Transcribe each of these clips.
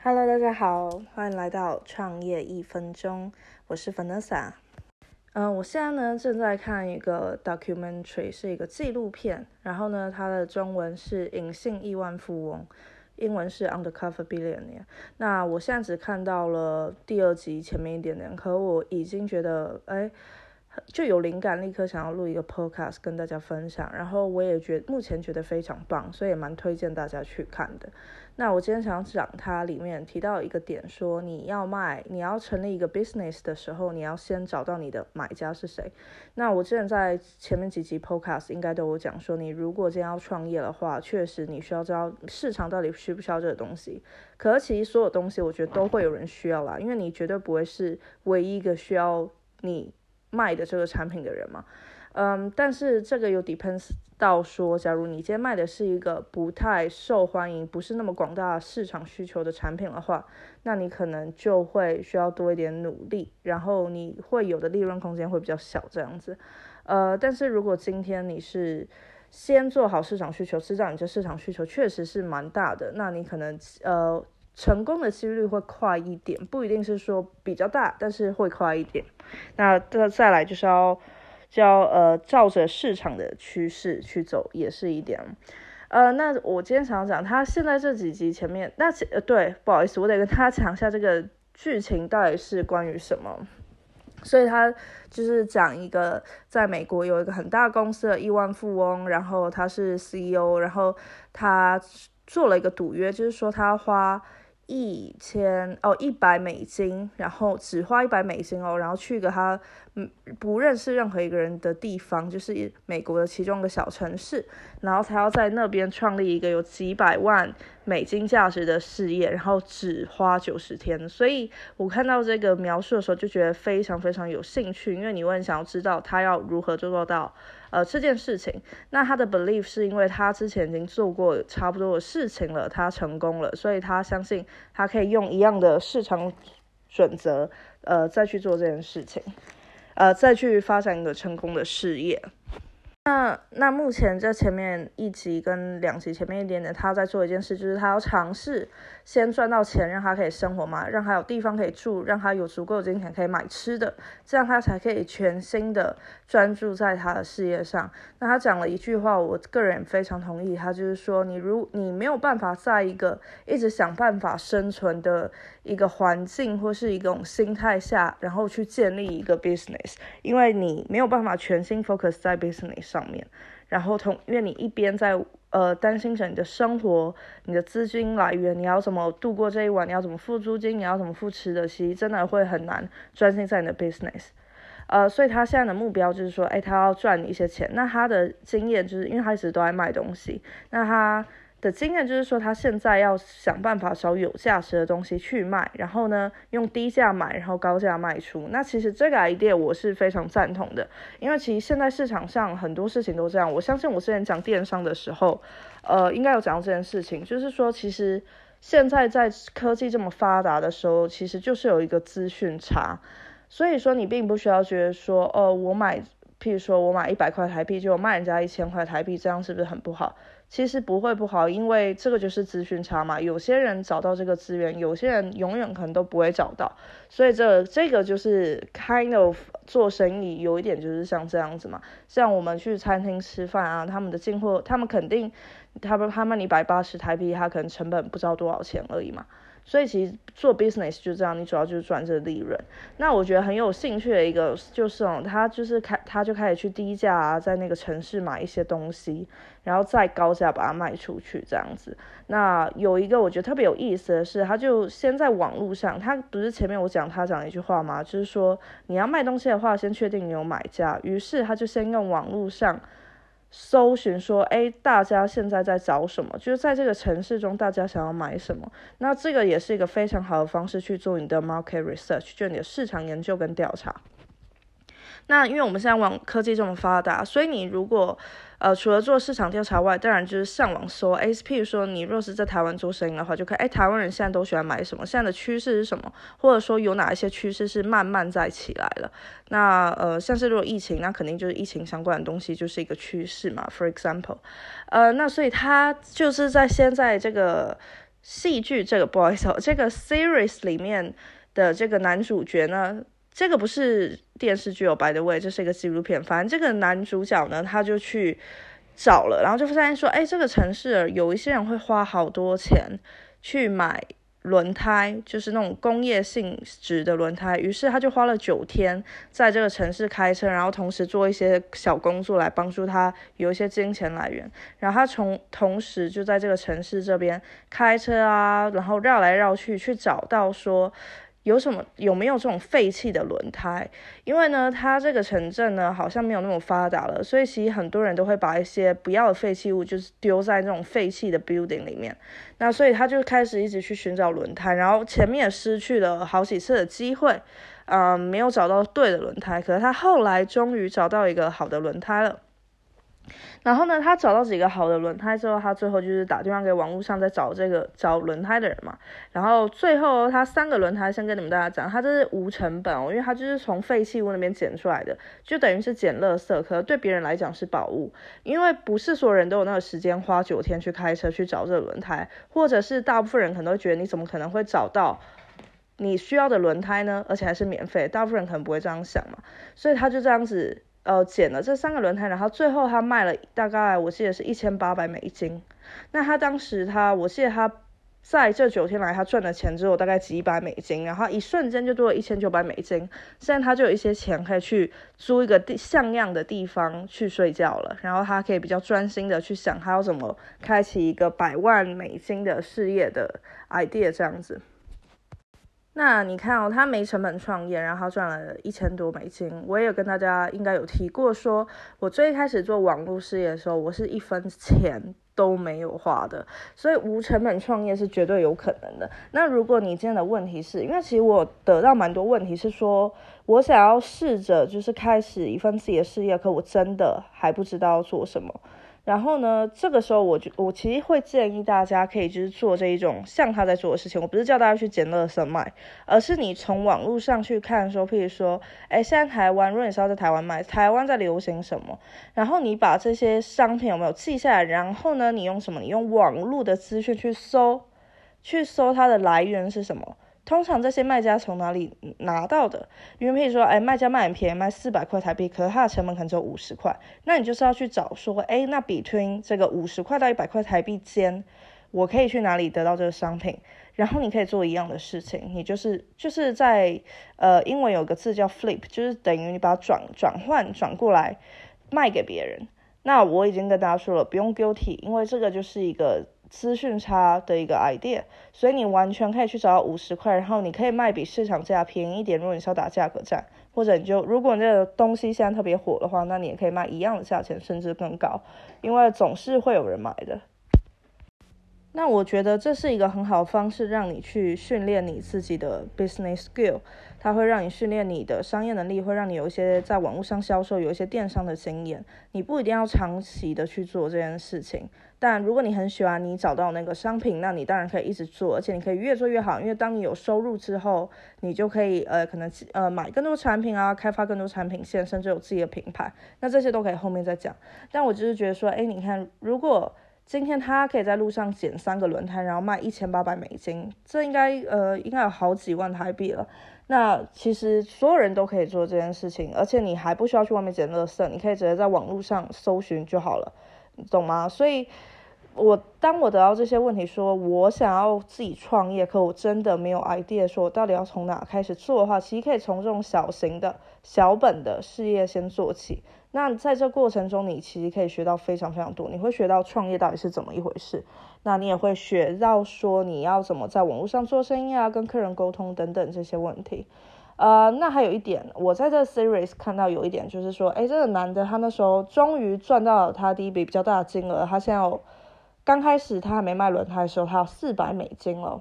Hello，大家好，欢迎来到创业一分钟，我是 Vanessa。嗯，我现在呢正在看一个 documentary，是一个纪录片，然后呢，它的中文是《隐性亿万富翁》，英文是 Undercover Billionaire。那我现在只看到了第二集前面一点点，可我已经觉得，哎。就有灵感，立刻想要录一个 podcast 跟大家分享。然后我也觉目前觉得非常棒，所以也蛮推荐大家去看的。那我今天想讲它里面提到一个点，说你要卖，你要成立一个 business 的时候，你要先找到你的买家是谁。那我之前在前面几集 podcast 应该都有讲说，你如果今天要创业的话，确实你需要知道市场到底需不需要这个东西。可是其实所有东西我觉得都会有人需要啦，因为你绝对不会是唯一一个需要你。卖的这个产品的人嘛，嗯，但是这个有 depends 到说，假如你今天卖的是一个不太受欢迎、不是那么广大市场需求的产品的话，那你可能就会需要多一点努力，然后你会有的利润空间会比较小这样子，呃，但是如果今天你是先做好市场需求，知道你这市场需求确实是蛮大的，那你可能呃。成功的几率会快一点，不一定是说比较大，但是会快一点。那再再来就是要，就要呃照着市场的趋势去走，也是一点。呃，那我今天想讲，他现在这几集前面，那呃对，不好意思，我得跟他讲一下这个剧情到底是关于什么。所以他就是讲一个在美国有一个很大公司的亿万富翁，然后他是 CEO，然后他做了一个赌约，就是说他花。一千哦，一百美金，然后只花一百美金哦，然后去一个他嗯不认识任何一个人的地方，就是美国的其中一个小城市，然后他要在那边创立一个有几百万美金价值的事业，然后只花九十天。所以我看到这个描述的时候就觉得非常非常有兴趣，因为你会想要知道他要如何做到。呃，这件事情，那他的 belief 是因为他之前已经做过差不多的事情了，他成功了，所以他相信他可以用一样的市场准则，呃，再去做这件事情，呃，再去发展一个成功的事业。那那目前这前面一集跟两集前面一点点，他在做一件事，就是他要尝试先赚到钱，让他可以生活嘛，让他有地方可以住，让他有足够的金钱可以买吃的，这样他才可以全心的专注在他的事业上。那他讲了一句话，我个人非常同意，他就是说，你如你没有办法在一个一直想办法生存的一个环境或是一种心态下，然后去建立一个 business，因为你没有办法全心 focus 在 business 上。上面，然后同因为你一边在呃担心着你的生活、你的资金来源，你要怎么度过这一晚？你要怎么付租金？你要怎么付吃的？其实真的会很难专心在你的 business。呃，所以他现在的目标就是说，哎，他要赚你一些钱。那他的经验就是因为他一直都在卖东西，那他。的经验就是说，他现在要想办法找有价值的东西去卖，然后呢，用低价买，然后高价卖出。那其实这个 idea 我是非常赞同的，因为其实现在市场上很多事情都这样。我相信我之前讲电商的时候，呃，应该有讲到这件事情，就是说，其实现在在科技这么发达的时候，其实就是有一个资讯差，所以说你并不需要觉得说，哦，我买，譬如说我买一百块台币，就卖人家一千块台币，这样是不是很不好？其实不会不好，因为这个就是资讯差嘛。有些人找到这个资源，有些人永远可能都不会找到。所以这这个就是 kind of 做生意有一点就是像这样子嘛。像我们去餐厅吃饭啊，他们的进货，他们肯定他们他们一百八十台币，他可能成本不知道多少钱而已嘛。所以其实做 business 就这样，你主要就是赚这个利润。那我觉得很有兴趣的一个就是哦，他就是开他就开始去低价啊，在那个城市买一些东西，然后再高价把它卖出去这样子。那有一个我觉得特别有意思的是，他就先在网络上，他不是前面我讲他讲一句话吗？就是说你要卖东西的话，先确定你有买家。于是他就先用网络上。搜寻说，哎，大家现在在找什么？就是在这个城市中，大家想要买什么？那这个也是一个非常好的方式去做你的 market research，就你的市场研究跟调查。那因为我们现在网科技这么发达，所以你如果呃除了做市场调查外，当然就是上网搜。哎，譬如说你若是在台湾做生意的话，就看哎台湾人现在都喜欢买什么，现在的趋势是什么，或者说有哪一些趋势是慢慢在起来了。那呃像是如果疫情，那肯定就是疫情相关的东西就是一个趋势嘛。For example，呃那所以他就是在现在这个。戏剧这个不好意思，这个 series 里面的这个男主角呢，这个不是电视剧有，by the way，这是一个纪录片。反正这个男主角呢，他就去找了，然后就发现说，哎，这个城市有一些人会花好多钱去买。轮胎就是那种工业性质的轮胎，于是他就花了九天在这个城市开车，然后同时做一些小工作来帮助他有一些金钱来源。然后他从同时就在这个城市这边开车啊，然后绕来绕去去找到说。有什么有没有这种废弃的轮胎？因为呢，它这个城镇呢好像没有那么发达了，所以其实很多人都会把一些不要的废弃物就是丢在那种废弃的 building 里面。那所以他就开始一直去寻找轮胎，然后前面也失去了好几次的机会，嗯，没有找到对的轮胎。可是他后来终于找到一个好的轮胎了。然后呢，他找到几个好的轮胎之后，他最后就是打电话给网络上在找这个找轮胎的人嘛。然后最后他三个轮胎，先跟你们大家讲，他这是无成本哦，因为他就是从废弃物那边捡出来的，就等于是捡垃圾，可对别人来讲是宝物，因为不是所有人都有那个时间花九天去开车去找这个轮胎，或者是大部分人可能会觉得你怎么可能会找到你需要的轮胎呢？而且还是免费，大部分人可能不会这样想嘛，所以他就这样子。呃，捡了这三个轮胎，然后最后他卖了大概我记得是一千八百美金。那他当时他，我记得他在这九天来他赚的钱只有大概几百美金，然后一瞬间就多了一千九百美金。现在他就有一些钱可以去租一个地像样的地方去睡觉了，然后他可以比较专心的去想他要怎么开启一个百万美金的事业的 idea 这样子。那你看哦，他没成本创业，然后赚了一千多美金。我也跟大家应该有提过，说我最开始做网络事业的时候，我是一分钱都没有花的，所以无成本创业是绝对有可能的。那如果你今天的问题是因为其实我得到蛮多问题是说，我想要试着就是开始一份自己的事业，可我真的还不知道做什么。然后呢，这个时候我就我其实会建议大家可以就是做这一种像他在做的事情。我不是叫大家去捡垃圾卖，而是你从网络上去看说，譬如说，哎，现在台湾，如果你是要在台湾卖，台湾在流行什么？然后你把这些商品有没有记下来？然后呢，你用什么？你用网络的资讯去搜，去搜它的来源是什么？通常这些卖家从哪里拿到的？因为譬如说，哎，卖家卖很便宜，卖四百块台币，可是它的成本可能只有五十块，那你就是要去找说，哎，那 between 这个五十块到一百块台币间，我可以去哪里得到这个商品？然后你可以做一样的事情，你就是就是在呃，英文有个字叫 flip，就是等于你把它转转换转过来卖给别人。那我已经跟大家说了，不用 guilty，因为这个就是一个。资讯差的一个 idea，所以你完全可以去找五十块，然后你可以卖比市场价便宜一点。如果你是要打价格战，或者你就如果这个东西现在特别火的话，那你也可以卖一样的价钱，甚至更高，因为总是会有人买的。那我觉得这是一个很好的方式，让你去训练你自己的 business skill。它会让你训练你的商业能力，会让你有一些在网络上销售，有一些电商的经验。你不一定要长期的去做这件事情，但如果你很喜欢你找到那个商品，那你当然可以一直做，而且你可以越做越好。因为当你有收入之后，你就可以呃可能呃买更多产品啊，开发更多产品线，甚至有自己的品牌。那这些都可以后面再讲。但我就是觉得说，哎，你看如果。今天他可以在路上捡三个轮胎，然后卖一千八百美金，这应该呃应该有好几万台币了。那其实所有人都可以做这件事情，而且你还不需要去外面捡垃圾，你可以直接在网络上搜寻就好了，你懂吗？所以，我当我得到这些问题，说我想要自己创业，可我真的没有 idea，说我到底要从哪开始做的话，其实可以从这种小型的小本的事业先做起。那在这过程中，你其实可以学到非常非常多。你会学到创业到底是怎么一回事，那你也会学到说你要怎么在网络上做生意啊，跟客人沟通等等这些问题。呃，那还有一点，我在这 series 看到有一点就是说，哎，这个男的他那时候终于赚到了他第一笔比较大的金额。他现在有刚开始他还没卖轮胎的时候，他有四百美金了，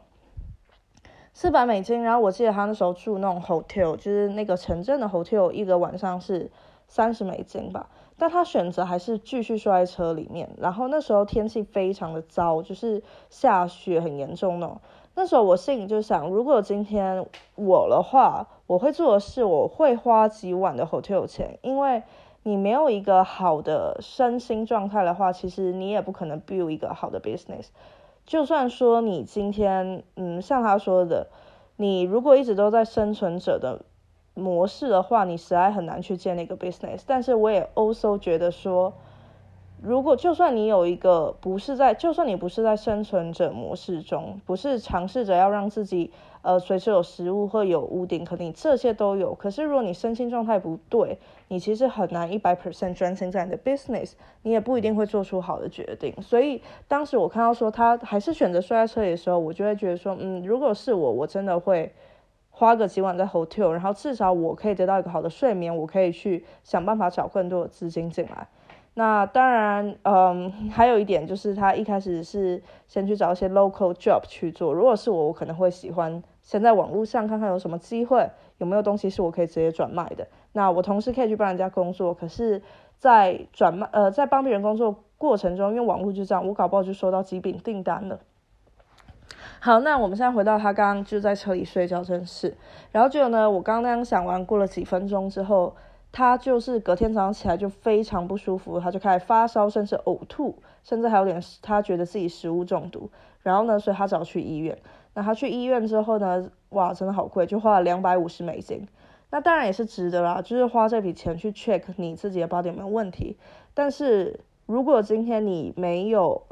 四百美金。然后我记得他那时候住那种 hotel，就是那个城镇的 hotel，一个晚上是。三十美金吧，但他选择还是继续睡在车里面。然后那时候天气非常的糟，就是下雪很严重呢。那时候我心里就想，如果今天我的话，我会做的是，我会花几晚的 hotel 钱，因为你没有一个好的身心状态的话，其实你也不可能 build 一个好的 business。就算说你今天，嗯，像他说的，你如果一直都在生存者的模式的话，你实在很难去建立一个 business。但是我也 also 觉得说。如果就算你有一个不是在，就算你不是在生存者模式中，不是尝试着要让自己呃随时有食物或有屋顶，可能你这些都有。可是如果你身心状态不对，你其实很难一百 percent 专心在你的 business，你也不一定会做出好的决定。所以当时我看到说他还是选择睡在车里的时候，我就会觉得说，嗯，如果是我，我真的会花个几晚在 hotel，然后至少我可以得到一个好的睡眠，我可以去想办法找更多的资金进来。那当然，嗯，还有一点就是他一开始是先去找一些 local job 去做。如果是我，我可能会喜欢先在网络上看看有什么机会，有没有东西是我可以直接转卖的。那我同时可以去帮人家工作，可是，在转卖呃在帮别人工作过程中，因为网络就这样，我搞不好就收到几笔订单了。好，那我们现在回到他刚刚就在车里睡觉这件事，然后就呢，我刚刚想完，过了几分钟之后。他就是隔天早上起来就非常不舒服，他就开始发烧，甚至呕吐，甚至还有点他觉得自己食物中毒。然后呢，所以他找去医院。那他去医院之后呢，哇，真的好贵，就花了两百五十美金。那当然也是值得啦，就是花这笔钱去 check 你自己的 body 有没有问题。但是如果今天你没有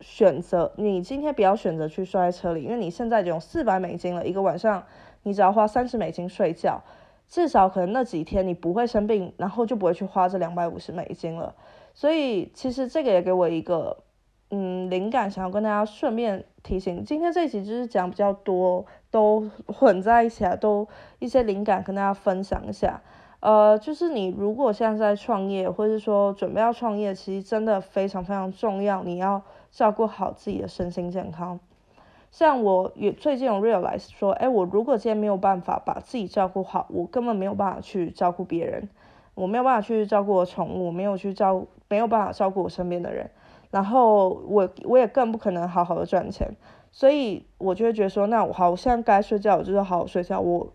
选择，你今天不要选择去睡在车里，因为你现在已经有四百美金了，一个晚上你只要花三十美金睡觉。至少可能那几天你不会生病，然后就不会去花这两百五十美金了。所以其实这个也给我一个嗯灵感，想要跟大家顺便提醒。今天这一集就是讲比较多，都混在一起啊，都一些灵感跟大家分享一下。呃，就是你如果现在在创业，或者是说准备要创业，其实真的非常非常重要，你要照顾好自己的身心健康。像我也最近有 realize 说，哎，我如果今天没有办法把自己照顾好，我根本没有办法去照顾别人，我没有办法去照顾我宠物，没有去照，没有办法照顾我身边的人，然后我我也更不可能好好的赚钱，所以我就会觉得说，那我好，我现在该睡觉，我就是好好睡觉，我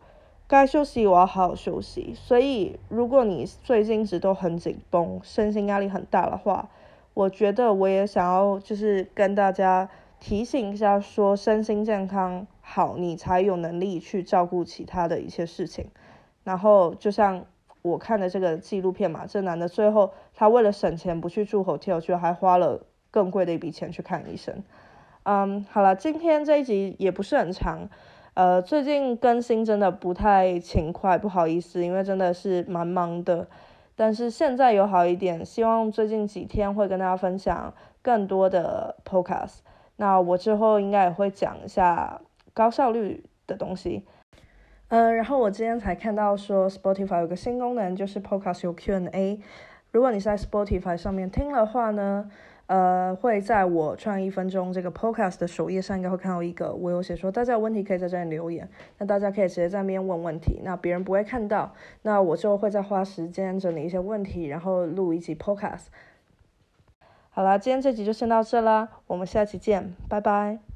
该休息，我要好好休息。所以如果你最近一直都很紧绷，身心压力很大的话，我觉得我也想要就是跟大家。提醒一下，说身心健康好，你才有能力去照顾其他的一些事情。然后就像我看的这个纪录片嘛，这男的最后他为了省钱不去住 hotel，就还花了更贵的一笔钱去看医生。嗯，好了，今天这一集也不是很长，呃，最近更新真的不太勤快，不好意思，因为真的是蛮忙的。但是现在有好一点，希望最近几天会跟大家分享更多的 podcast。那我之后应该也会讲一下高效率的东西，嗯，然后我今天才看到说 Spotify 有个新功能，就是 Podcast 有 Q&A。如果你在 Spotify 上面听的话呢，呃，会在我创一分钟这个 Podcast 的首页上应该会看到一个，我有写说大家有问题可以在这里留言，那大家可以直接在那边问问题，那别人不会看到，那我就会再花时间整理一些问题，然后录一集 Podcast。好啦，今天这集就先到这啦，我们下期见，拜拜。